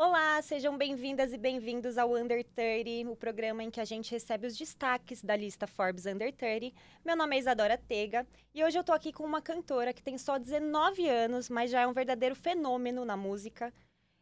Olá, sejam bem-vindas e bem-vindos ao Under 30, o programa em que a gente recebe os destaques da lista Forbes Under 30. Meu nome é Isadora Tega e hoje eu tô aqui com uma cantora que tem só 19 anos, mas já é um verdadeiro fenômeno na música.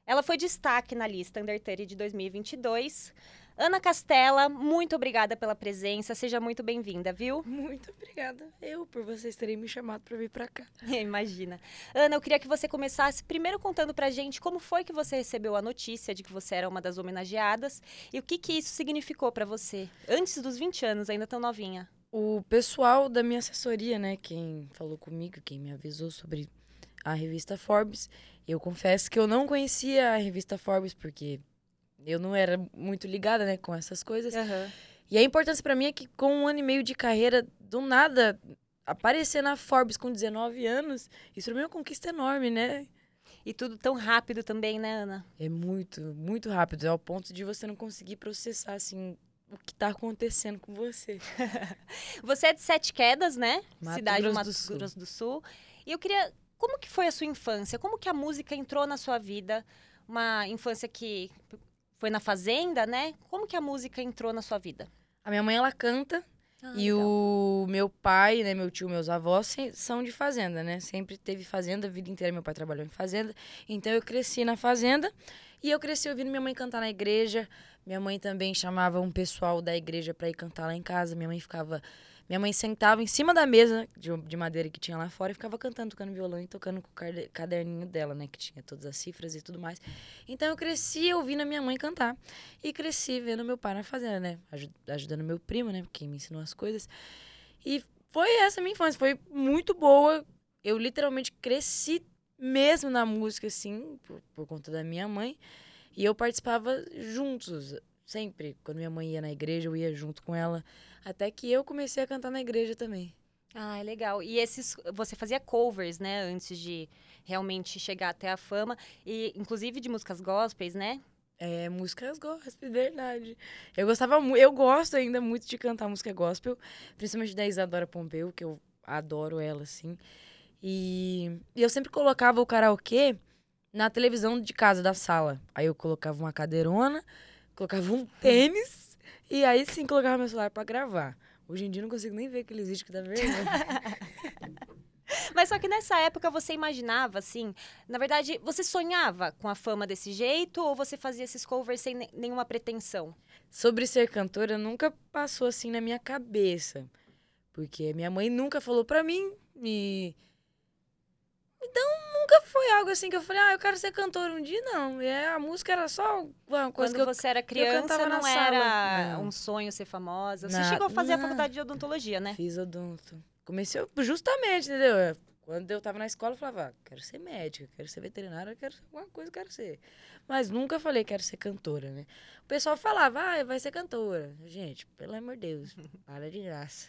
Ela foi destaque na lista Under 30 de 2022. Ana Castela, muito obrigada pela presença. Seja muito bem-vinda, viu? Muito obrigada. Eu, por vocês terem me chamado para vir para cá. Imagina. Ana, eu queria que você começasse primeiro contando pra gente como foi que você recebeu a notícia de que você era uma das homenageadas e o que que isso significou para você, antes dos 20 anos, ainda tão novinha. O pessoal da minha assessoria, né, quem falou comigo, quem me avisou sobre a revista Forbes, eu confesso que eu não conhecia a revista Forbes porque eu não era muito ligada, né, com essas coisas. Uhum. E a importância para mim é que com um ano e meio de carreira, do nada, aparecer na Forbes com 19 anos, isso pra mim é uma conquista enorme, né? E tudo tão rápido também, né, Ana? É muito, muito rápido. É ao ponto de você não conseguir processar, assim, o que tá acontecendo com você. você é de Sete Quedas, né? Mato Cidade Grosso do Mato do Sul. Grosso do Sul. E eu queria... Como que foi a sua infância? Como que a música entrou na sua vida? Uma infância que foi na fazenda, né? Como que a música entrou na sua vida? A minha mãe, ela canta. Ah, E o meu pai, né, meu tio, meus avós se- são de fazenda, né? Sempre teve fazenda, a vida inteira meu pai trabalhou em fazenda. Então eu cresci na fazenda e eu cresci ouvindo minha mãe cantar na igreja. Minha mãe também chamava um pessoal da igreja para ir cantar lá em casa. Minha mãe ficava, minha mãe sentava em cima da mesa de, de madeira que tinha lá fora e ficava cantando, tocando violão e tocando com o cade- caderninho dela, né, que tinha todas as cifras e tudo mais. Então eu cresci ouvindo a minha mãe cantar e cresci vendo meu pai na fazenda, né, aju- ajudando meu primo, né, quem me ensinou as coisas. E foi essa minha infância, foi muito boa. Eu literalmente cresci mesmo na música, assim, por, por conta da minha mãe. E eu participava juntos, sempre. Quando minha mãe ia na igreja, eu ia junto com ela. Até que eu comecei a cantar na igreja também. Ah, é legal. E esses, você fazia covers, né, antes de realmente chegar até a fama, e inclusive de músicas gospels, né? É, músicas gospel, verdade. Eu gostava muito, eu gosto ainda muito de cantar música gospel, principalmente da Isadora Pompeu, que eu adoro ela, assim. E, e eu sempre colocava o karaokê na televisão de casa, da sala. Aí eu colocava uma cadeirona, colocava um tênis, e aí sim colocava meu celular pra gravar. Hoje em dia eu não consigo nem ver aqueles vídeos que dá vergonha. Mas só que nessa época você imaginava, assim, na verdade, você sonhava com a fama desse jeito ou você fazia esses covers sem ne- nenhuma pretensão? Sobre ser cantora nunca passou assim na minha cabeça. Porque minha mãe nunca falou pra mim e. Então nunca foi algo assim que eu falei, ah, eu quero ser cantora um dia, não. E é, a música era só uma coisa Quando que eu. você era criança, na não era Não. um sonho ser famosa. Você Na- chegou a fazer a não. faculdade de odontologia, né? Fiz odonto. Comecei justamente, entendeu? Quando eu tava na escola, eu falava, ah, quero ser médica, quero ser veterinária, quero ser alguma coisa, quero ser. Mas nunca falei quero ser cantora, né? O pessoal falava, ah, vai ser cantora. Gente, pelo amor de Deus, para de graça.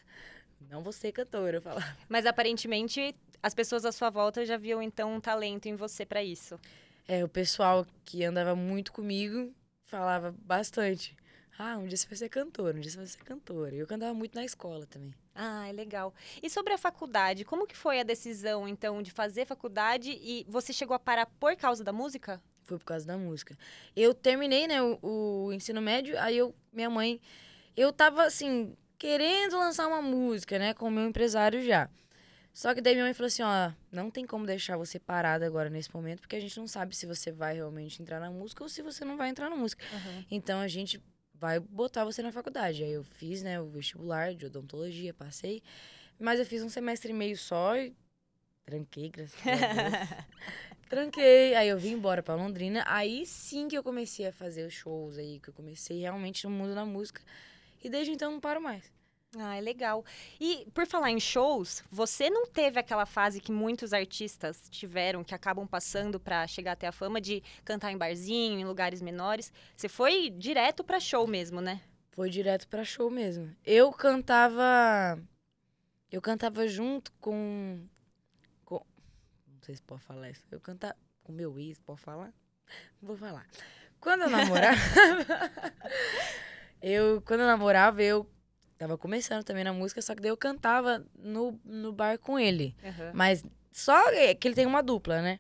Não vou ser cantora, eu falava. Mas aparentemente as pessoas à sua volta já viam então um talento em você pra isso. É, o pessoal que andava muito comigo falava bastante. Ah, um dia você vai ser cantora, um dia você vai ser cantora. E eu cantava muito na escola também. Ah, é legal. E sobre a faculdade, como que foi a decisão então de fazer faculdade e você chegou a parar por causa da música? Foi por causa da música. Eu terminei, né, o, o ensino médio, aí eu, minha mãe, eu tava assim, querendo lançar uma música, né, com o meu empresário já. Só que daí minha mãe falou assim, ó, não tem como deixar você parada agora nesse momento, porque a gente não sabe se você vai realmente entrar na música ou se você não vai entrar na música. Então a gente vai botar você na faculdade. Aí eu fiz, né, o vestibular de odontologia, passei. Mas eu fiz um semestre e meio só e tranquei, graças a Deus. tranquei. Aí eu vim embora pra Londrina. Aí sim que eu comecei a fazer os shows aí, que eu comecei realmente no mundo da música. E desde então não paro mais. Ah, é legal. E por falar em shows, você não teve aquela fase que muitos artistas tiveram, que acabam passando pra chegar até a fama de cantar em barzinho, em lugares menores. Você foi direto pra show mesmo, né? Foi direto pra show mesmo. Eu cantava. Eu cantava junto com. com não sei se pode falar isso. Eu cantava. Com meu ex, pode falar? Vou falar. Quando eu namorava. eu, quando eu namorava, eu tava começando também na música, só que daí eu cantava no, no bar com ele. Mas só que ele tem uma dupla, né?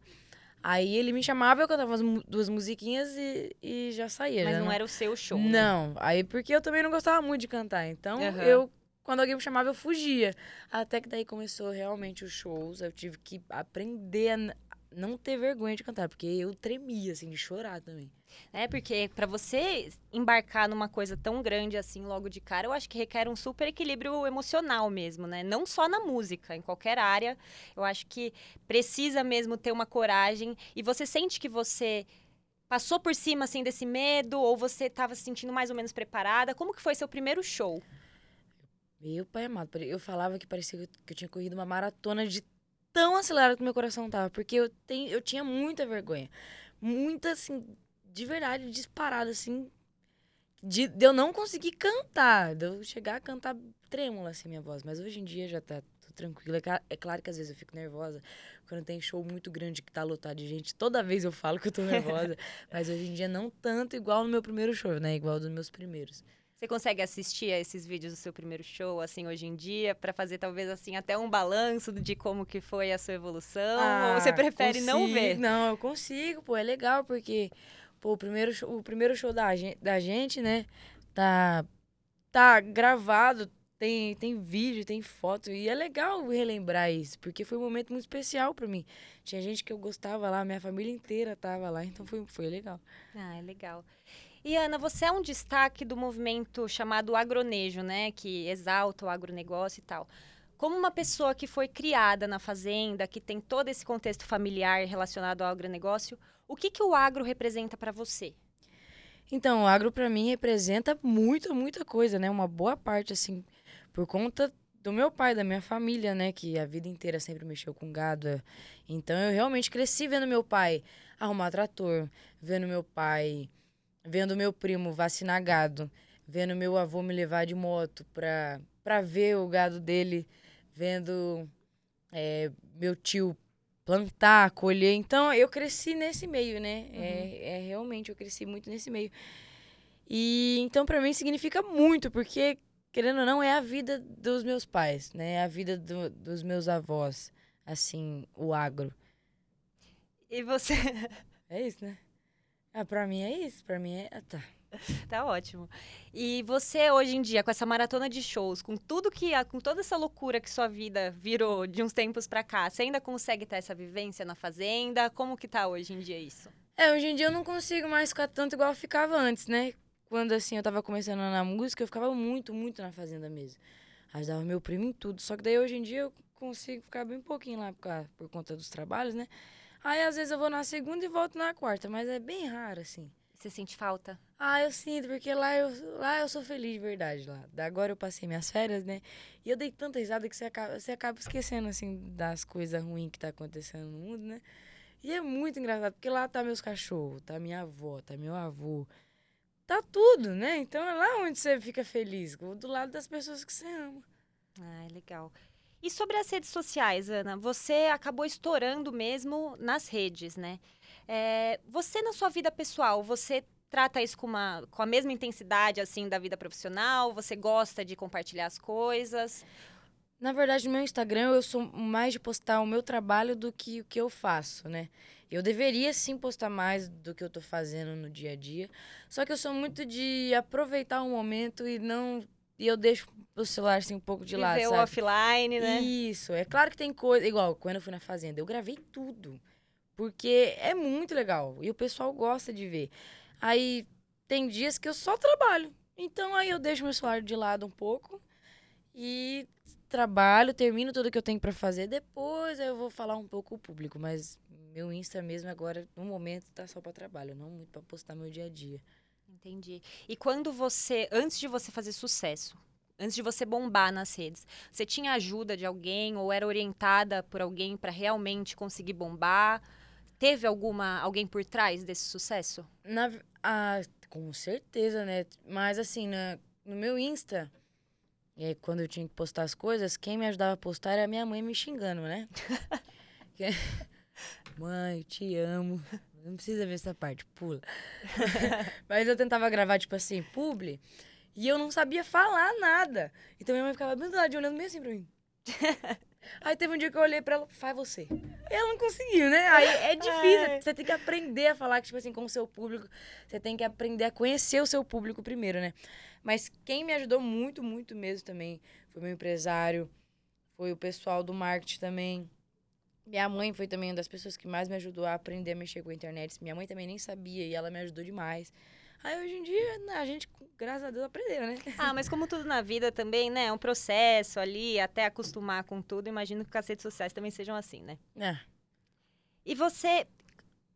Aí ele me chamava, eu cantava duas musiquinhas e, e já saía. Mas já não, era o seu show. Né? Não, aí porque eu também não gostava muito de cantar. Então uhum. eu, quando alguém me chamava, eu fugia. Até que daí começou realmente os shows. Eu tive que aprender a não ter vergonha de cantar, porque eu tremia, assim, de chorar também. É, porque para você embarcar numa coisa tão grande assim logo de cara, eu acho que requer um super equilíbrio emocional mesmo, né? Não só na música, em qualquer área. Eu acho que precisa mesmo ter uma coragem. E você sente que você passou por cima, assim, desse medo? Ou você estava se sentindo mais ou menos preparada? Como que foi seu primeiro show? Meu pai amado, eu falava que parecia que eu tinha corrido uma maratona de tão acelerado que meu coração tava. Porque eu, tenho, eu tinha muita vergonha. Muita, assim, de verdade, disparada, assim. De, de, eu não conseguir cantar. De eu chegar a cantar trêmula, assim, minha voz. Mas hoje em dia já tá tudo tranquilo. É, é claro que às vezes eu fico nervosa. Quando tem show muito grande que tá lotado de gente, toda vez eu falo que eu tô nervosa. mas hoje em dia não tanto igual no meu primeiro show, né? Igual dos meus primeiros. Você consegue assistir a esses vídeos do seu primeiro show, assim, hoje em dia, para fazer talvez assim até um balanço de como que foi a sua evolução? Ah, ou você prefere consigo. não ver? Não, eu consigo, pô, é legal porque pô, o primeiro show, o primeiro show da, da gente, né, tá tá gravado, tem tem vídeo, tem foto e é legal relembrar isso, porque foi um momento muito especial para mim. Tinha gente que eu gostava lá, minha família inteira tava lá, então foi foi legal. Ah, é legal. E Ana, você é um destaque do movimento chamado agronejo, né, que exalta o agronegócio e tal. Como uma pessoa que foi criada na fazenda, que tem todo esse contexto familiar relacionado ao agronegócio, o que, que o agro representa para você? Então, o agro para mim representa muita, muita coisa, né? Uma boa parte, assim, por conta do meu pai, da minha família, né? Que a vida inteira sempre mexeu com gado. Então, eu realmente cresci vendo meu pai arrumar trator, vendo meu pai vendo meu primo vacinar gado, vendo meu avô me levar de moto pra, pra ver o gado dele, vendo é, meu tio plantar, colher. Então, eu cresci nesse meio, né? Uhum. É, é, realmente, eu cresci muito nesse meio. E então, para mim, significa muito, porque, querendo ou não, é a vida dos meus pais, né? É a vida do, dos meus avós, assim, o agro. E você. É isso, né? Ah, pra mim é isso, pra mim é. Ah, tá. tá ótimo. E você hoje em dia, com essa maratona de shows, com tudo que. com toda essa loucura que sua vida virou de uns tempos pra cá, você ainda consegue ter essa vivência na fazenda? Como que tá hoje em dia isso? É, hoje em dia eu não consigo mais ficar tanto igual eu ficava antes, né? Quando assim eu tava começando na música, eu ficava muito, muito na fazenda mesmo. Ajudava meu primo em tudo. Só que daí hoje em dia eu consigo ficar bem pouquinho lá por, por conta dos trabalhos, né? Aí às vezes eu vou na segunda e volto na quarta, mas é bem raro, assim. Você sente falta? Ah, eu sinto, porque lá eu, lá eu sou feliz de verdade. lá. Agora eu passei minhas férias, né? E eu dei tanta risada que você acaba, você acaba esquecendo, assim, das coisas ruins que tá acontecendo no mundo, né? E é muito engraçado, porque lá tá meus cachorros, tá minha avó, tá meu avô. Tá tudo, né? Então é lá onde você fica feliz, do lado das pessoas que você ama. Ah, é legal. E sobre as redes sociais, Ana, você acabou estourando mesmo nas redes, né? É, você na sua vida pessoal, você trata isso com, uma, com a mesma intensidade assim da vida profissional? Você gosta de compartilhar as coisas? Na verdade, no meu Instagram eu sou mais de postar o meu trabalho do que o que eu faço, né? Eu deveria sim postar mais do que eu tô fazendo no dia a dia. Só que eu sou muito de aproveitar o momento e não e eu deixo o celular assim um pouco de lado, sabe? offline, né? Isso. É claro que tem coisa. Igual, quando eu fui na fazenda, eu gravei tudo. Porque é muito legal. E o pessoal gosta de ver. Aí tem dias que eu só trabalho. Então aí eu deixo meu celular de lado um pouco e trabalho, termino tudo que eu tenho para fazer. Depois eu vou falar um pouco o público, mas meu Insta mesmo agora, no momento, tá só para trabalho, não muito para postar meu dia a dia. Entendi. E quando você, antes de você fazer sucesso, antes de você bombar nas redes, você tinha ajuda de alguém ou era orientada por alguém para realmente conseguir bombar? Teve alguma alguém por trás desse sucesso? Na, ah, com certeza, né? Mas assim, na, no meu Insta, é, quando eu tinha que postar as coisas, quem me ajudava a postar era minha mãe me xingando, né? mãe, eu te amo. Não precisa ver essa parte, pula. Mas eu tentava gravar, tipo assim, publi, e eu não sabia falar nada. Então minha mãe ficava bem do lado olhando meio assim pra mim. Aí teve um dia que eu olhei pra ela, faz você. E ela não conseguiu, né? Aí é difícil. Ai. Você tem que aprender a falar, tipo assim, com o seu público. Você tem que aprender a conhecer o seu público primeiro, né? Mas quem me ajudou muito, muito mesmo também foi meu empresário, foi o pessoal do marketing também. Minha mãe foi também uma das pessoas que mais me ajudou a aprender a mexer com a internet. Minha mãe também nem sabia e ela me ajudou demais. Aí hoje em dia, né, a gente, graças a Deus, aprendeu, né? Ah, mas como tudo na vida também, né? É um processo ali, até acostumar com tudo. Imagino que as redes sociais também sejam assim, né? É. E você,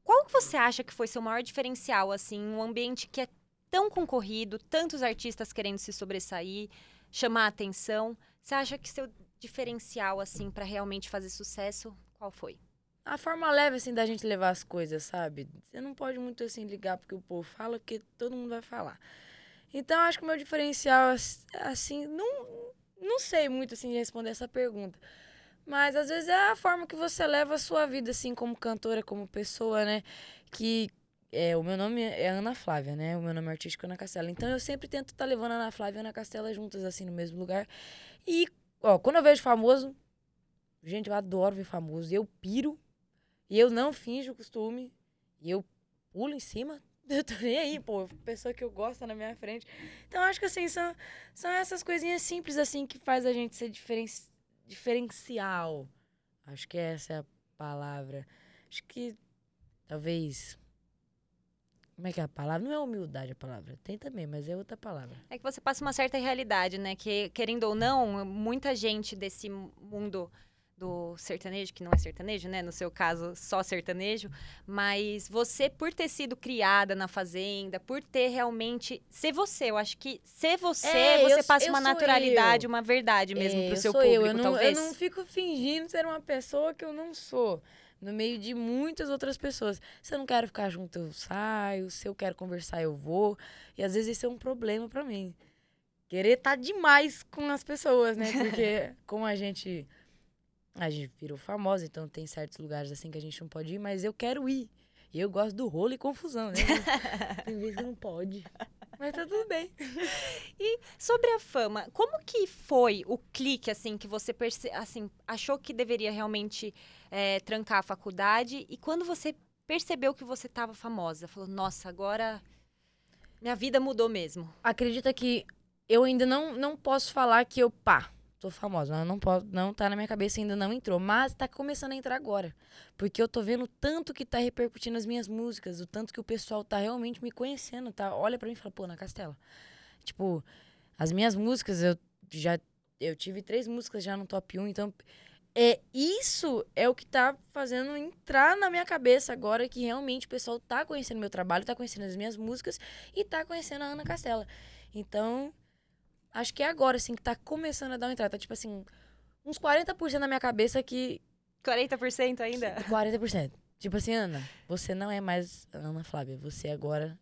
qual que você acha que foi seu maior diferencial, assim, um ambiente que é tão concorrido, tantos artistas querendo se sobressair, chamar a atenção? Você acha que seu diferencial, assim, pra realmente fazer sucesso, qual foi? A forma leve, assim, da gente levar as coisas, sabe? Você não pode muito, assim, ligar porque o povo fala, porque todo mundo vai falar. Então, acho que o meu diferencial, ass- assim, não, não sei muito, assim, de responder essa pergunta. Mas, às vezes, é a forma que você leva a sua vida, assim, como cantora, como pessoa, né? Que é, o meu nome é Ana Flávia, né? O meu nome artístico é Ana Castela. Então, eu sempre tento estar levando a Ana Flávia e a Ana Castela juntas, assim, no mesmo lugar. E, ó, quando eu vejo famoso, gente, eu adoro ver famoso. Eu piro e eu não finjo o costume. E eu pulo em cima. Eu tô nem aí, pô. Pessoa que eu gosto tá na minha frente. Então, acho que assim, são, são essas coisinhas simples, assim, que faz a gente ser diferen, diferencial. Acho que essa é a palavra. Acho que talvez. Como é que é a palavra? Não é humildade a palavra. Tem também, mas é outra palavra. É que você passa uma certa realidade, né? Que, querendo ou não, muita gente desse mundo do sertanejo, que não é sertanejo, né? No seu caso, só sertanejo. Mas você, por ter sido criada na fazenda, por ter realmente. Ser você, eu acho que ser você, É, você eu- passa eu uma naturalidade, eu. uma verdade mesmo É, pro eu seu público, eu. Não, talvez. eu não fico fingindo ser uma pessoa que eu não sou. No meio de muitas outras pessoas. Se eu não quero ficar junto, eu saio. Se eu quero conversar, eu vou. E às vezes isso é um problema pra mim. Querer estar demais com as pessoas, né? Porque como a gente. A gente virou famosa, então tem certos lugares assim que a gente não pode ir, mas eu quero ir. E eu gosto do rolo e confusão, né? Tem vezes que não pode. Mas tá tudo bem. Sobre a fama, como que foi o clique, assim, que você perce... assim, achou que deveria realmente é, trancar a faculdade? E quando você percebeu que você estava famosa? Falou, nossa, agora minha vida mudou mesmo. acredita que eu ainda não, não posso falar que eu, pá, tô famosa. Não, não, posso, não tá na minha cabeça, ainda não entrou. Mas tá começando a entrar agora. Porque eu tô vendo tanto que tá repercutindo as minhas músicas, o tanto que o pessoal tá realmente me conhecendo, tá? Olha pra mim e fala, pô, na Castela. Tipo, as minhas músicas, eu já. Eu tive três músicas já no top 1, então. É, isso é o que tá fazendo entrar na minha cabeça agora que realmente o pessoal tá conhecendo meu trabalho, tá conhecendo as minhas músicas e tá conhecendo a Ana Castela. Então, acho que é agora, assim, que tá começando a dar uma entrada. Tá, tipo assim, uns 40% na minha cabeça que... 40% ainda? 40%. Tipo assim, Ana, você não é mais Ana Flávia. Você agora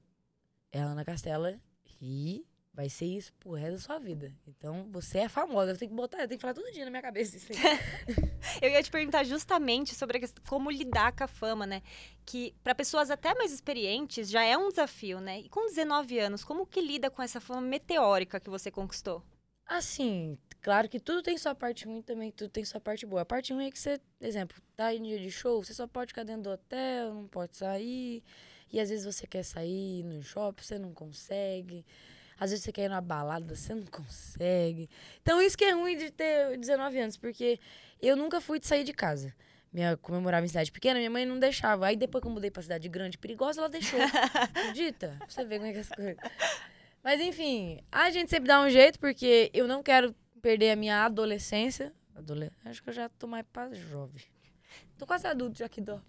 é a Ana Castela e vai ser isso pro resto da sua vida. Então, você é famosa. Eu tenho que botar, eu tenho que falar todo dia na minha cabeça isso. Eu ia te perguntar justamente sobre a questão, como lidar com a fama, né? Que para pessoas até mais experientes já é um desafio, né? E com 19 anos, como que lida com essa fama meteórica que você conquistou? Assim, claro que tudo tem sua parte ruim também, tudo tem sua parte boa. A parte ruim é que você, exemplo, tá em dia de show, você só pode ficar dentro do hotel, não pode sair. E às vezes você quer sair no shopping, você não consegue. Às vezes você quer ir numa balada, você não consegue. Então isso que é ruim de ter 19 anos, porque eu nunca fui de sair de casa. Minha, como eu morava em cidade pequena, minha mãe não deixava. Aí depois que eu mudei pra cidade grande, perigosa, ela deixou. Acredita? Você ver como é que é as coisas. Mas enfim, a gente sempre dá um jeito, porque eu não quero perder a minha adolescência. Adole... Acho que eu já tô mais pra jovem. Tô quase adulto já que dó.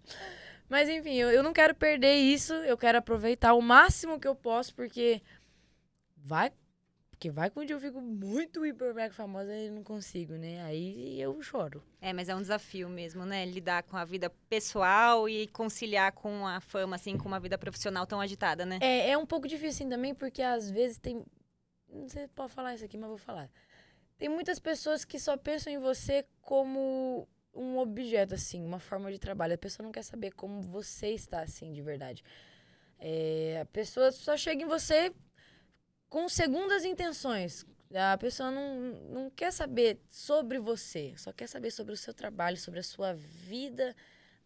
Mas enfim, eu, eu não quero perder isso. Eu quero aproveitar o máximo que eu posso, porque vai. Porque vai que um dia eu fico muito hiper mega famosa e não consigo, né? Aí eu choro. É, mas é um desafio mesmo, né? Lidar com a vida pessoal e conciliar com a fama, assim, com uma vida profissional tão agitada, né? É, é um pouco difícil assim também, porque às vezes tem. Não sei se pode falar isso aqui, mas vou falar. Tem muitas pessoas que só pensam em você como um objeto, assim, uma forma de trabalho. A pessoa não quer saber como você está, assim, de verdade. É, a pessoa só chega em você com segundas intenções. A pessoa não, não quer saber sobre você, só quer saber sobre o seu trabalho, sobre a sua vida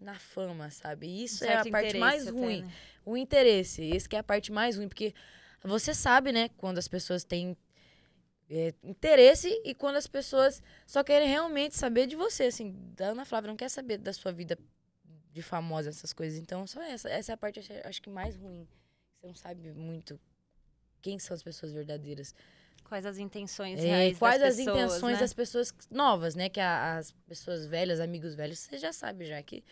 na fama, sabe? Isso Um é a parte mais interesse até, ruim. né? O interesse, esse que é a parte mais ruim, porque você sabe, né, quando as pessoas têm é, interesse e quando as pessoas só querem realmente saber de você, assim, da Ana Flávia não quer saber da sua vida de famosa, essas coisas. Então, só essa, essa é a parte, acho que mais ruim. Você não sabe muito quem são as pessoas verdadeiras. Quais as intenções É, quais as pessoas, intenções né? das pessoas novas, né? Que a- as pessoas velhas, amigos velhos, você já sabe já que,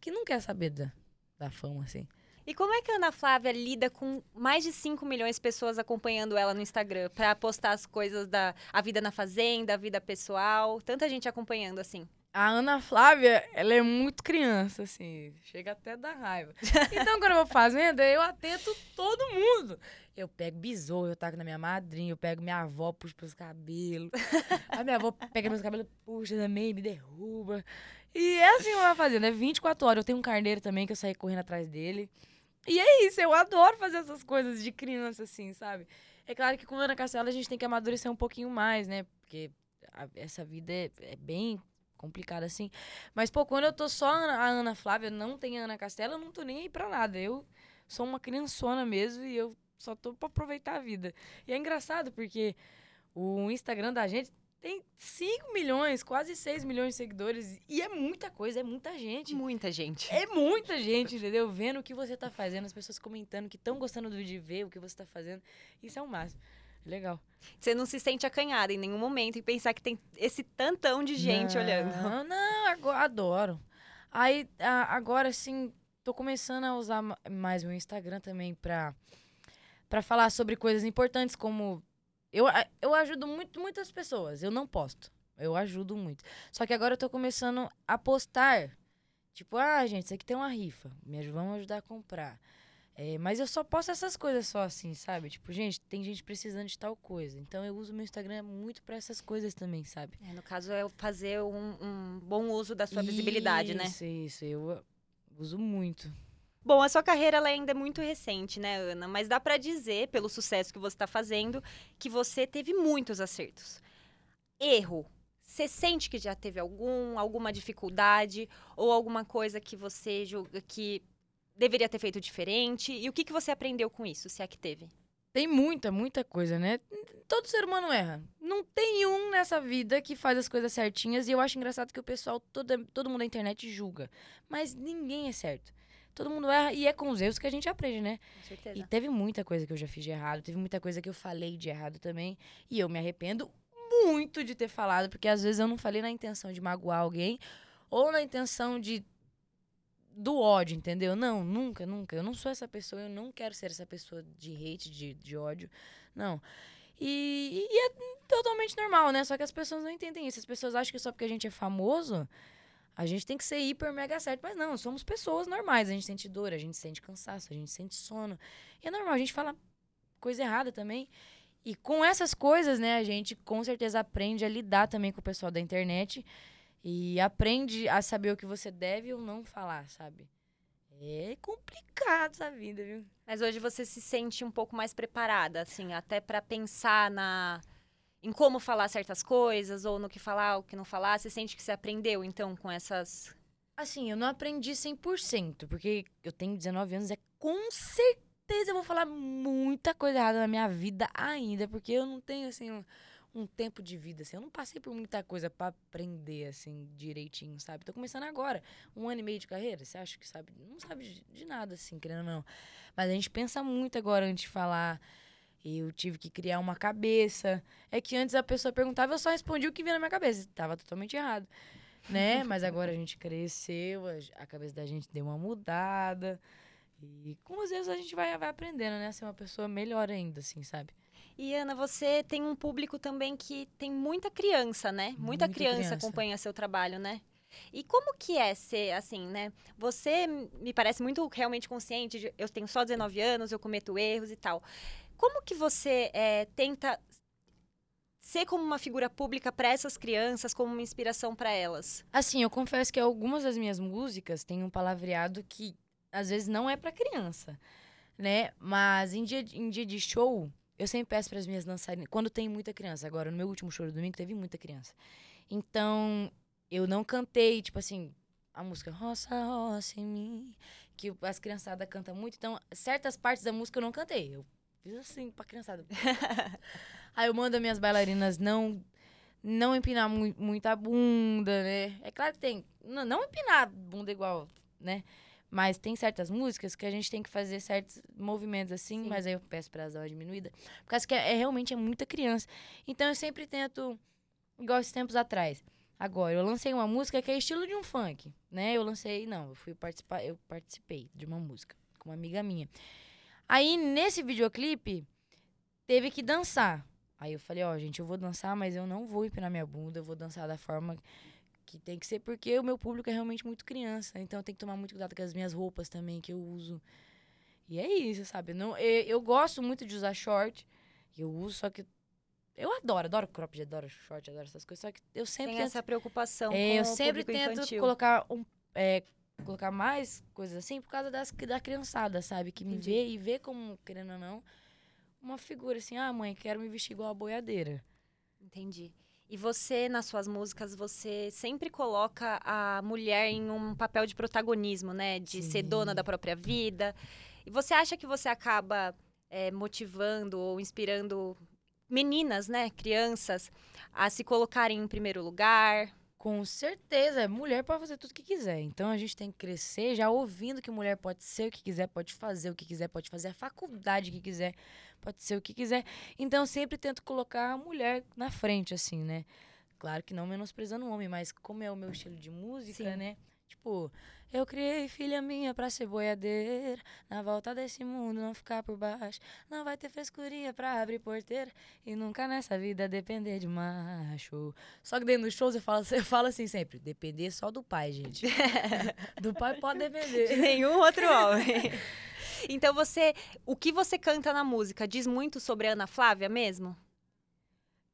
que não quer saber da, da fama, assim. E como é que a Ana Flávia lida com mais de 5 milhões de pessoas acompanhando ela no Instagram pra postar as coisas da a vida na fazenda, a vida pessoal, tanta gente acompanhando assim? A Ana Flávia, ela é muito criança, assim, chega até a dar raiva. Então, quando eu vou fazenda, eu atento todo mundo. Eu pego besouro, eu taco na minha madrinha, eu pego minha avó, puxo pelos cabelos. A minha avó pega meus cabelos, puxa também, me derruba. E é assim uma fazenda, é 24 horas. Eu tenho um carneiro também que eu saí correndo atrás dele. E é isso, eu adoro fazer essas coisas de criança, assim, sabe? É claro que com Ana Castela a gente tem que amadurecer um pouquinho mais, né? Porque a- essa vida é, é bem complicada, assim. Mas, pô, quando eu tô só a Ana Flávia, não tem a Ana Castela, eu não tô nem aí pra nada. Eu sou uma criançona mesmo e eu só tô pra aproveitar a vida. E é engraçado porque o Instagram da gente tem 5 milhões, quase 6 milhões de seguidores. E é muita coisa, é muita gente. Muita gente. É muita gente, entendeu? Vendo o que você tá fazendo, as pessoas comentando que estão gostando de ver o que você tá fazendo. Isso é o máximo. Legal. Você não se sente acanhada em nenhum momento e pensar que tem esse tantão de gente não, olhando. Não, agora, adoro. Aí, a- agora sim, tô começando a usar ma- mais o Instagram também pra, pra falar sobre coisas importantes, como. Eu, eu ajudo muito, muitas pessoas, eu não posto. Eu ajudo muito. Só que agora eu tô começando a postar. Tipo, ah, gente, isso aqui tem uma rifa. Me aj- vamos ajudar a comprar. É, mas eu só posto essas coisas só assim, sabe? Tipo, gente, tem gente precisando de tal coisa. Então eu uso meu Instagram muito pra essas coisas também, sabe? É, no caso, é fazer um, um bom uso da sua visibilidade, né? Isso, isso. Eu uso muito. Bom, a sua carreira ainda é muito recente, né, Ana? Mas dá pra dizer, pelo sucesso que você está fazendo, que você teve muitos acertos. Erro. Você sente que já teve algum, alguma dificuldade ou alguma coisa que você julga que deveria ter feito diferente? E o que, que você aprendeu com isso, se é que teve? Tem muita, muita coisa, né? Todo ser humano erra. Não tem um nessa vida que faz as coisas certinhas. E eu acho engraçado que o pessoal, todo, todo mundo na internet julga. Mas ninguém é certo. Todo mundo erra e é com os erros que a gente aprende, né? Com certeza. E teve muita coisa que eu já fiz de errado, teve muita coisa que eu falei de errado também. E eu me arrependo muito de ter falado, porque às vezes eu não falei na intenção de magoar alguém ou na intenção de do ódio, entendeu? Não, nunca, nunca. Eu não sou essa pessoa, eu não quero ser essa pessoa de hate, de, de ódio. Não. E, e é totalmente normal, né? Só que as pessoas não entendem isso. As pessoas acham que só porque a gente é famoso, a gente tem que ser hiper mega certo. Mas não, somos pessoas normais. A gente sente dor, a gente sente cansaço, a gente sente sono. E é normal, a gente fala coisa errada também. E com essas coisas, né, a gente com certeza aprende a lidar também com o pessoal da internet. E aprende a saber o que você deve ou não falar, sabe? É complicado essa vida, viu? Mas hoje você se sente um pouco mais preparada, assim, até pra pensar na em como falar certas coisas ou no que falar, o que não falar. Você sente que você aprendeu, então, com essas Assim, eu não aprendi 100%, porque eu tenho 19 anos, é com certeza eu vou falar muita coisa errada na minha vida ainda, porque eu não tenho, assim, um, um tempo de vida, assim, eu não passei por muita coisa pra aprender, assim, direitinho, sabe? Tô começando agora, um ano e meio de carreira, você acha que sabe? Não sabe de, de nada, assim, querendo ou não. Mas a gente pensa muito agora antes de falar, eu tive que criar uma cabeça. É que antes a pessoa perguntava, eu só respondia o que vinha na minha cabeça, tava totalmente errado né? Mas agora a gente cresceu, a- a cabeça da gente deu uma mudada. E com os erros a gente vai, vai aprendendo, né? A ser uma pessoa melhor ainda, assim, sabe? E Ana, você tem um público também que tem muita criança, né? Muita, Muita criança, criança. acompanha seu trabalho, né? E como que é ser assim, né? Você me parece muito realmente consciente de eu tenho só 19 anos, eu cometo erros e tal. Como que você eh, tenta ser como uma figura pública para essas crianças, como uma inspiração para elas? Assim, eu confesso que algumas das minhas músicas têm um palavreado que às vezes não é pra criança, né? Mas em dia, de- em dia de show, eu sempre peço para as minhas dançarinas, quando tem muita criança, agora no meu último show do domingo teve muita criança. Então, eu não cantei, tipo assim, a música Roça, roça em mim, que as criançadas cantam muito. Então, certas partes da música eu não cantei. Eu fiz assim pra criançada. Aí eu mando as minhas bailarinas não não empinar mu muito a bunda, né? É claro que tem. Não, não empinar a bunda igual, né? Mas tem certas músicas que a gente tem que fazer certos movimentos assim, Sim. mas aí eu peço pra elas dar uma diminuída. Por causa que é, é, realmente é muita criança. Então eu sempre tento, igual esses tempos atrás. Agora, eu lancei uma música que é estilo de um funk, né? Eu lancei, não, eu fui participar, eu participei de uma música com uma amiga minha. Aí, nesse videoclipe, teve que dançar. Aí eu falei, ó, oh, gente, eu vou dançar, mas eu não vou empinar minha bunda, eu vou dançar da forma que tem que ser, porque o meu público é realmente muito criança. Então eu tenho que tomar muito cuidado com as minhas roupas também, que eu uso. E é isso, sabe? Não, eu, eu gosto muito de usar short, eu uso, só que eu adoro, adoro cropped, adoro short, adoro essas coisas. Só que eu sempre Tem tento, essa preocupação é, Eu sempre tento infantil. colocar um, é, colocar mais coisas assim por causa das, da criançada, sabe? Que me Entendi. vê e vê como, querendo ou não, uma figura assim, ah, mãe, quero me vestir igual a boiadeira. Entendi. E você, nas suas músicas, você sempre coloca a mulher em um papel de protagonismo, né? De Sim. ser dona da própria vida. E você acha que você acaba é, motivando ou inspirando meninas, né, crianças, a se colocarem em primeiro lugar. Com certeza, mulher pode fazer tudo o que quiser. Então a gente tem que crescer já ouvindo que mulher pode ser o que quiser, pode fazer o que quiser, pode fazer a faculdade que quiser, pode ser o que quiser. Então eu sempre tento colocar a mulher na frente, assim, né? Claro que não menosprezando o homem, mas como é o meu estilo de música, Sim. né? Tipo, eu criei filha minha pra ser boiadeira. Na volta desse mundo não ficar por baixo. Não vai ter frescurinha pra abrir porteira. E nunca nessa vida depender de macho. Só que dentro dos shows eu falo, eu falo assim sempre: depender só do pai, gente. do pai pode depender. De nenhum outro homem. então você. O que você canta na música diz muito sobre a Ana Flávia mesmo?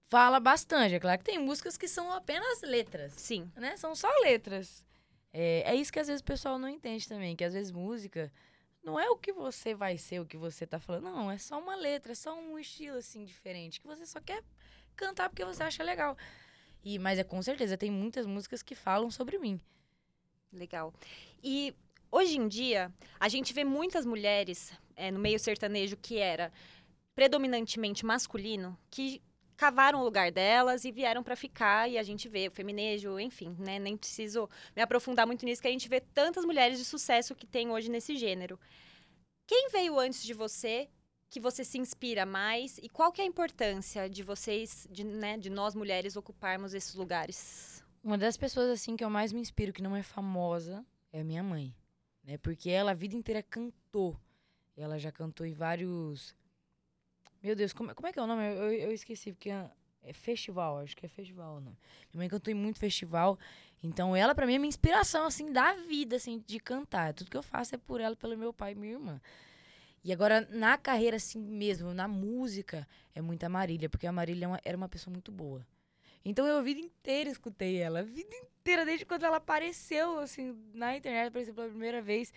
Fala bastante. É claro que tem músicas que são apenas letras. Sim. Né? São só letras. É, é isso que às vezes o pessoal não entende também, que às vezes música não é o que você vai ser, o que você tá falando, não, é só uma letra, é só um estilo assim diferente, que você só quer cantar porque você acha legal. E mas é com certeza tem muitas músicas que falam sobre mim. Legal. E hoje em dia, a gente vê muitas mulheres é, no meio sertanejo que era predominantemente masculino, que cavaram o lugar delas e vieram para ficar e a gente vê o feminejo, enfim, né? Nem preciso me aprofundar muito nisso, que a gente vê tantas mulheres de sucesso que tem hoje nesse gênero. Quem veio antes de você que você se inspira mais e qual que é a importância de vocês, de, né, de nós mulheres ocuparmos esses lugares? Uma das pessoas assim que eu mais me inspiro, que não é famosa, é a minha mãe, né? Porque ela a vida inteira cantou. Ela já cantou em vários meu Deus, como, como é que é o nome? Eu, eu esqueci, porque é, é festival, acho que é festival o nome. Minha mãe cantou em muito festival. Então, ela, para mim, é minha inspiração, assim, da vida, assim, de cantar. Tudo que eu faço é por ela, pelo meu pai e minha irmã. E agora, na carreira, assim mesmo, na música, é muita Marília, porque a Marília é era uma pessoa muito boa. Então, eu a vida inteira escutei ela, a vida inteira, desde quando ela apareceu, assim, na internet, apareceu pela primeira vez.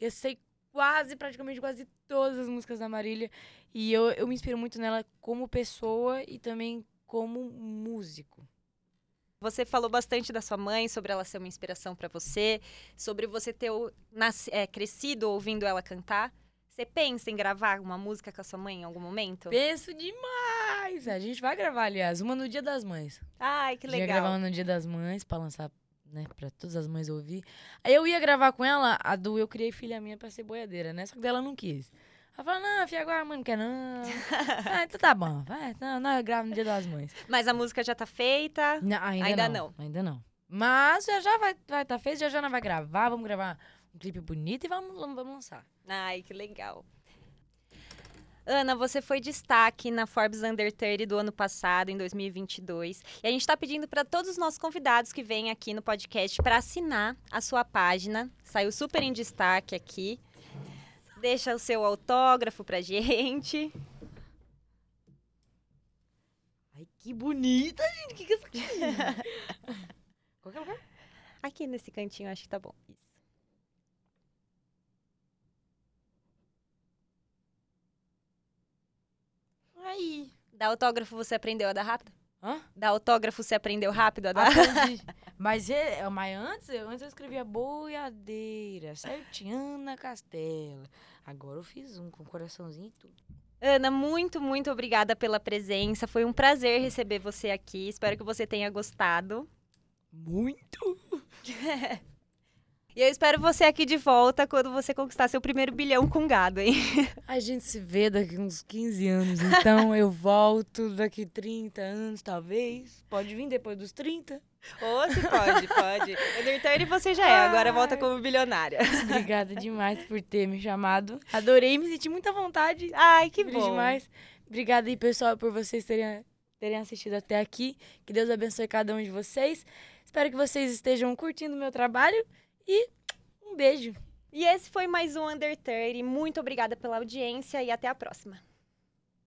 Eu sei quase, praticamente quase todas as músicas da Marília. E eu, eu me inspiro muito nela como pessoa e também como músico. Você falou bastante da sua mãe, sobre ela ser uma inspiração para você, sobre você ter nasce, é, crescido ouvindo ela cantar. Você pensa em gravar uma música com a sua mãe em algum momento? Penso demais! A gente vai gravar, aliás, uma no Dia das Mães. Ai, que legal. A gente vai gravar uma no Dia das Mães para lançar né, pra todas as mães ouvir. Aí eu ia gravar com ela a do Eu Criei Filha Minha pra ser boiadeira, né? Só que dela não quis. Ela falou, não, filha, agora a mãe não quer não. ah, então tá bom, vai. Não, não, eu gravo no Dia das Mães. Mas a música já tá feita? Não, ainda, ainda não, não, Ainda não. Mas já já vai estar vai tá feito, já já não vai gravar, vamos gravar um clipe bonito e vamos, vamos lançar. Ai, que legal. Ana, você foi destaque na Forbes Under 30 do ano passado, em 2022. E a gente está pedindo para todos os nossos convidados que vêm aqui no podcast para assinar a sua página. Saiu super em destaque aqui. Deixa o seu autógrafo pra gente. Ai, que bonita, gente. Que que é isso aqui? Qual que é o lugar? Aqui nesse cantinho, acho que tá bom. Isso. Da autógrafo você aprendeu a dar rápido? Hã? Da autógrafo você aprendeu rápido a dar? Aprendi. mas, é, mas antes, eu- antes eu escrevia boiadeira, certinho, Ana Castela. Agora eu fiz um com coraçãozinho e tudo. Ana, muito, muito obrigada pela presença. Foi um prazer receber você aqui. Espero que você tenha gostado. Muito? E eu espero você aqui de volta quando você conquistar seu primeiro bilhão com gado, hein? A gente se vê daqui uns 15 anos, então eu volto daqui 30 anos, talvez. Pode vir depois dos 30. Ou se pode, pode. Undertale você já é, agora volta como bilionária. Obrigada demais por ter me chamado. Adorei, me senti muita vontade. Ai, que Feliz bom. demais. Obrigada aí, pessoal, por vocês terem, terem assistido até aqui. Que Deus abençoe cada um de vocês. Espero que vocês estejam curtindo o meu trabalho e um beijo. E esse foi mais um Under 30. Muito obrigada pela audiência e até a próxima.